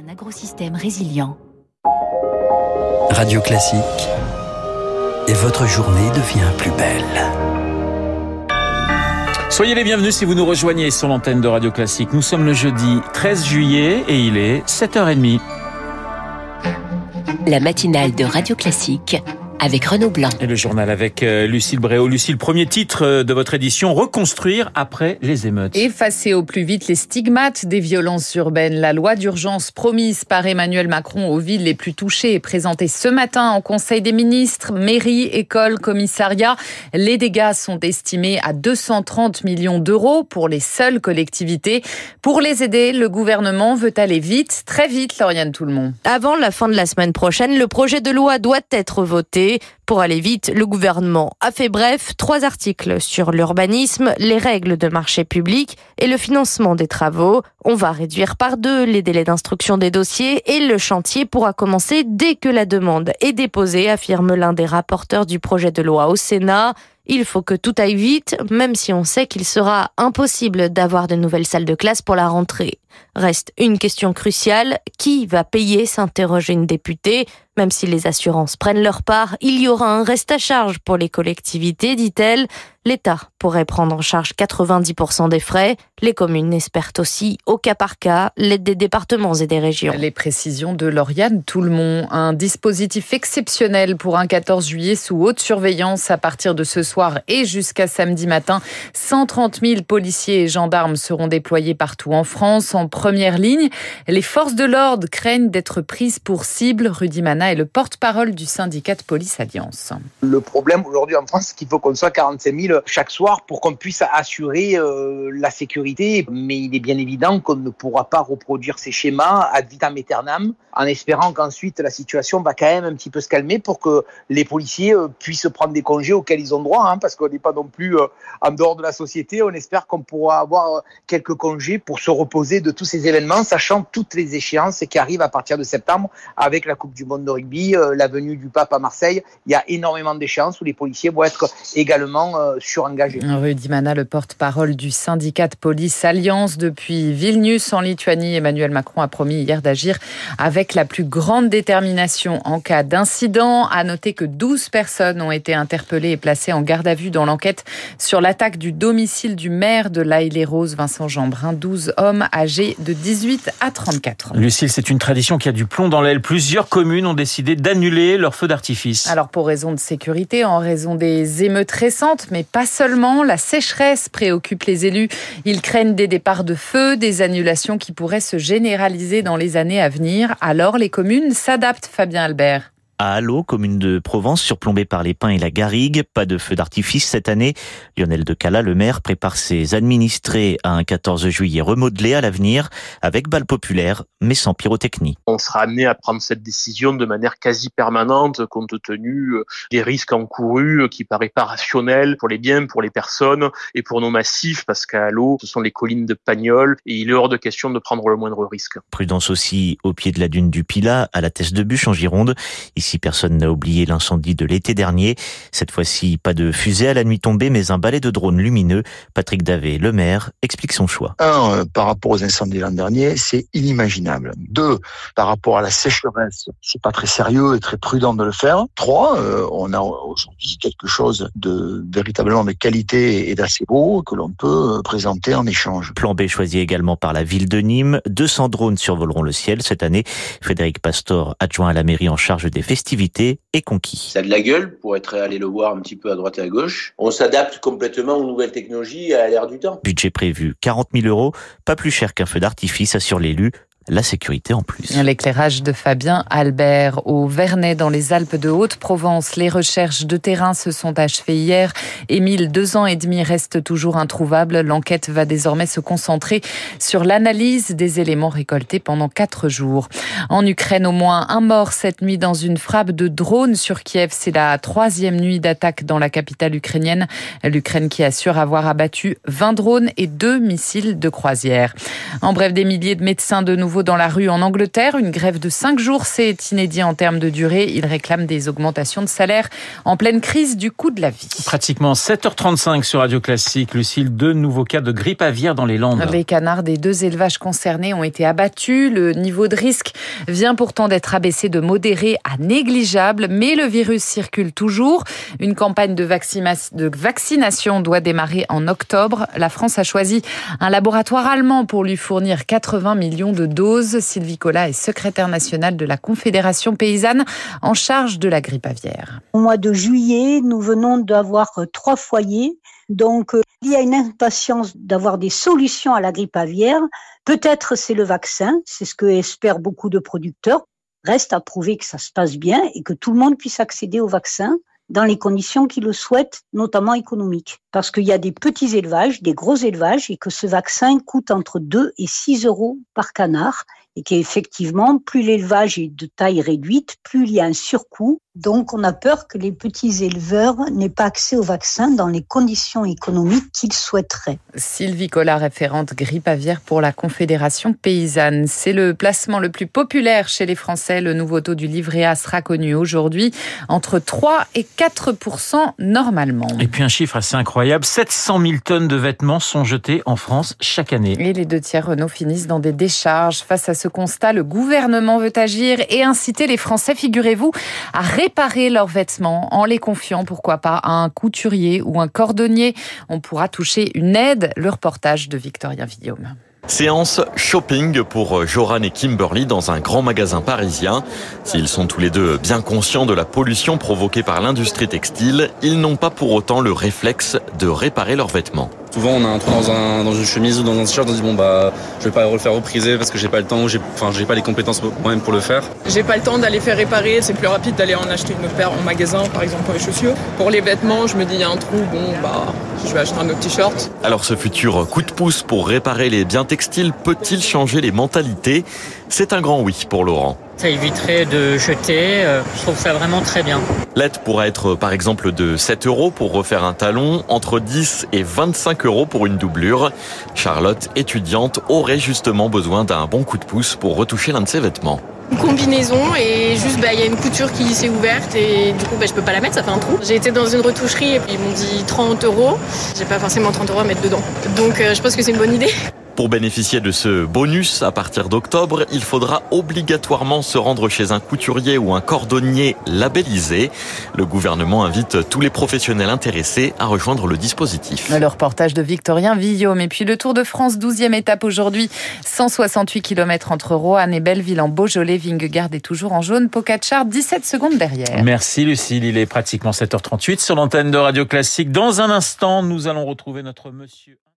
un agrosystème résilient. Radio Classique. Et votre journée devient plus belle. Soyez les bienvenus si vous nous rejoignez sur l'antenne de Radio Classique. Nous sommes le jeudi 13 juillet et il est 7h30. La matinale de Radio Classique avec Renaud Blanc. Et le journal avec euh, Lucille Bréau. Lucille, premier titre euh, de votre édition, Reconstruire après les émeutes. Effacer au plus vite les stigmates des violences urbaines. La loi d'urgence promise par Emmanuel Macron aux villes les plus touchées est présentée ce matin en Conseil des ministres, mairies, écoles, commissariats. Les dégâts sont estimés à 230 millions d'euros pour les seules collectivités. Pour les aider, le gouvernement veut aller vite, très vite, Lauriane Tout le monde. Avant la fin de la semaine prochaine, le projet de loi doit être voté. Pour aller vite, le gouvernement a fait bref trois articles sur l'urbanisme, les règles de marché public et le financement des travaux. On va réduire par deux les délais d'instruction des dossiers et le chantier pourra commencer dès que la demande est déposée, affirme l'un des rapporteurs du projet de loi au Sénat. Il faut que tout aille vite, même si on sait qu'il sera impossible d'avoir de nouvelles salles de classe pour la rentrée. Reste une question cruciale, qui va payer s'interroge une députée. Même si les assurances prennent leur part, il y aura un reste à charge pour les collectivités, dit-elle. L'État pourrait prendre en charge 90% des frais. Les communes espèrent aussi, au cas par cas, l'aide des départements et des régions. Les précisions de Lauriane Toulmont. Un dispositif exceptionnel pour un 14 juillet sous haute surveillance à partir de ce soir et jusqu'à samedi matin. 130 000 policiers et gendarmes seront déployés partout en France en première ligne. Les forces de l'ordre craignent d'être prises pour cible. Rudy Est le porte-parole du syndicat de police Alliance. Le problème aujourd'hui en France, c'est qu'il faut qu'on soit 45 000 chaque soir pour qu'on puisse assurer euh, la sécurité. Mais il est bien évident qu'on ne pourra pas reproduire ces schémas ad vitam aeternam en espérant qu'ensuite la situation va quand même un petit peu se calmer pour que les policiers euh, puissent prendre des congés auxquels ils ont droit, hein, parce qu'on n'est pas non plus euh, en dehors de la société. On espère qu'on pourra avoir quelques congés pour se reposer de tous ces événements, sachant toutes les échéances qui arrivent à partir de septembre avec la Coupe du Monde de rugby, la venue du pape à Marseille. Il y a énormément d'échéances où les policiers vont être également surengagé. Rudy Mana, le porte-parole du syndicat de police Alliance depuis Vilnius en Lituanie. Emmanuel Macron a promis hier d'agir avec la plus grande détermination en cas d'incident. À noter que 12 personnes ont été interpellées et placées en garde à vue dans l'enquête sur l'attaque du domicile du maire de l'Aïle-les-Roses, Vincent Jeanbrun. 12 hommes âgés de 18 à 34 ans. Lucille, c'est une tradition qui a du plomb dans l'aile. Plusieurs communes ont décidé d'annuler leur feu d'artifice. Alors pour raison de sécurité, en raison des émeutes récentes, mais pas seulement, la sécheresse préoccupe les élus. Ils craignent des départs de feu, des annulations qui pourraient se généraliser dans les années à venir. Alors les communes s'adaptent, Fabien Albert à Allo, commune de Provence, surplombée par les pins et la garrigue. Pas de feu d'artifice cette année. Lionel de Cala, le maire, prépare ses administrés à un 14 juillet remodelé à l'avenir, avec balle populaire, mais sans pyrotechnie. On sera amené à prendre cette décision de manière quasi permanente, compte tenu euh, des risques encourus, euh, qui paraît pas rationnel pour les biens, pour les personnes et pour nos massifs, parce qu'à Allo, ce sont les collines de Pagnol, et il est hors de question de prendre le moindre risque. Prudence aussi au pied de la dune du Pilat, à la Teste de Bûche, en Gironde. Ici, si personne n'a oublié l'incendie de l'été dernier. Cette fois-ci, pas de fusée à la nuit tombée, mais un balai de drones lumineux. Patrick Davé, le maire, explique son choix. Un, euh, par rapport aux incendies l'an dernier, c'est inimaginable. Deux, par rapport à la sécheresse, c'est pas très sérieux et très prudent de le faire. Trois, euh, on a aujourd'hui quelque chose de véritablement de qualité et d'assez beau que l'on peut euh, présenter en échange. Plan B choisi également par la ville de Nîmes. 200 drones survoleront le ciel cette année. Frédéric Pastor, adjoint à la mairie en charge des festivals, est conquis. Ça a de la gueule pour être allé le voir un petit peu à droite et à gauche. On s'adapte complètement aux nouvelles technologies et à l'ère du temps. Budget prévu 40 000 euros, pas plus cher qu'un feu d'artifice, assure l'élu la sécurité en plus. L'éclairage de Fabien Albert au Vernet dans les Alpes de Haute-Provence. Les recherches de terrain se sont achevées hier. Émile, deux ans et demi, reste toujours introuvable. L'enquête va désormais se concentrer sur l'analyse des éléments récoltés pendant quatre jours. En Ukraine, au moins un mort cette nuit dans une frappe de drone sur Kiev. C'est la troisième nuit d'attaque dans la capitale ukrainienne. L'Ukraine qui assure avoir abattu 20 drones et deux missiles de croisière. En bref, des milliers de médecins de nouveau nouveau dans la rue en Angleterre. Une grève de cinq jours, c'est inédit en termes de durée. Ils réclament des augmentations de salaire en pleine crise du coût de la vie. Pratiquement 7h35 sur Radio Classique. Lucille, deux nouveaux cas de grippe aviaire dans les Landes. Les canards des deux élevages concernés ont été abattus. Le niveau de risque vient pourtant d'être abaissé de modéré à négligeable, mais le virus circule toujours. Une campagne de, de vaccination doit démarrer en octobre. La France a choisi un laboratoire allemand pour lui fournir 80 millions de doses. Sylvie Collat est secrétaire nationale de la Confédération paysanne en charge de la grippe aviaire. Au mois de juillet, nous venons d'avoir trois foyers. Donc, euh, il y a une impatience d'avoir des solutions à la grippe aviaire. Peut-être c'est le vaccin, c'est ce que espèrent beaucoup de producteurs. Reste à prouver que ça se passe bien et que tout le monde puisse accéder au vaccin dans les conditions qu'ils le souhaitent, notamment économiques. Parce qu'il y a des petits élevages, des gros élevages, et que ce vaccin coûte entre 2 et 6 euros par canard et qu'effectivement, plus l'élevage est de taille réduite, plus il y a un surcoût. Donc, on a peur que les petits éleveurs n'aient pas accès au vaccin dans les conditions économiques qu'ils souhaiteraient. Sylvie Collat, référente grippe aviaire pour la Confédération paysanne. C'est le placement le plus populaire chez les Français. Le nouveau taux du livret A sera connu aujourd'hui entre 3 et 4 normalement. Et puis un chiffre assez incroyable, 700 000 tonnes de vêtements sont jetées en France chaque année. Et les deux tiers Renault finissent dans des décharges. Face à ce constat, le gouvernement veut agir et inciter les Français, figurez-vous, à réparer leurs vêtements en les confiant, pourquoi pas, à un couturier ou un cordonnier. On pourra toucher une aide. Le reportage de Victorien Villaume. Séance shopping pour Joran et Kimberly dans un grand magasin parisien. S'ils sont tous les deux bien conscients de la pollution provoquée par l'industrie textile, ils n'ont pas pour autant le réflexe de réparer leurs vêtements. Souvent, on a un trou dans, un, dans une chemise ou dans un t-shirt, on se dit bon bah, je vais pas le faire repriser parce que j'ai pas le temps, ou j'ai, enfin, j'ai pas les compétences moi-même pour le faire. J'ai pas le temps d'aller faire réparer, c'est plus rapide d'aller en acheter une autre paire en magasin, par exemple pour les chaussures. Pour les vêtements, je me dis il y a un trou, bon bah, je vais acheter un autre t-shirt. Alors, ce futur coup de pouce pour réparer les biens textiles peut-il changer les mentalités? C'est un grand oui pour Laurent. Ça éviterait de jeter. Euh, je trouve ça vraiment très bien. L'aide pourrait être par exemple de 7 euros pour refaire un talon, entre 10 et 25 euros pour une doublure. Charlotte, étudiante, aurait justement besoin d'un bon coup de pouce pour retoucher l'un de ses vêtements combinaison et juste bah, il y a une couture qui s'est ouverte et du coup bah, je peux pas la mettre, ça fait un trou. J'ai été dans une retoucherie et puis ils m'ont dit 30 euros. J'ai pas forcément 30 euros à mettre dedans. Donc euh, je pense que c'est une bonne idée. Pour bénéficier de ce bonus à partir d'octobre, il faudra obligatoirement se rendre chez un couturier ou un cordonnier labellisé. Le gouvernement invite tous les professionnels intéressés à rejoindre le dispositif. Le reportage de Victorien Villaume. Et puis le Tour de France, 12e étape aujourd'hui. 168 km entre Roanne et Belleville en Beaujolais. Vingegaard est toujours en jaune. Pocacar, 17 secondes derrière. Merci Lucille. Il est pratiquement 7h38 sur l'antenne de Radio Classique. Dans un instant, nous allons retrouver notre monsieur.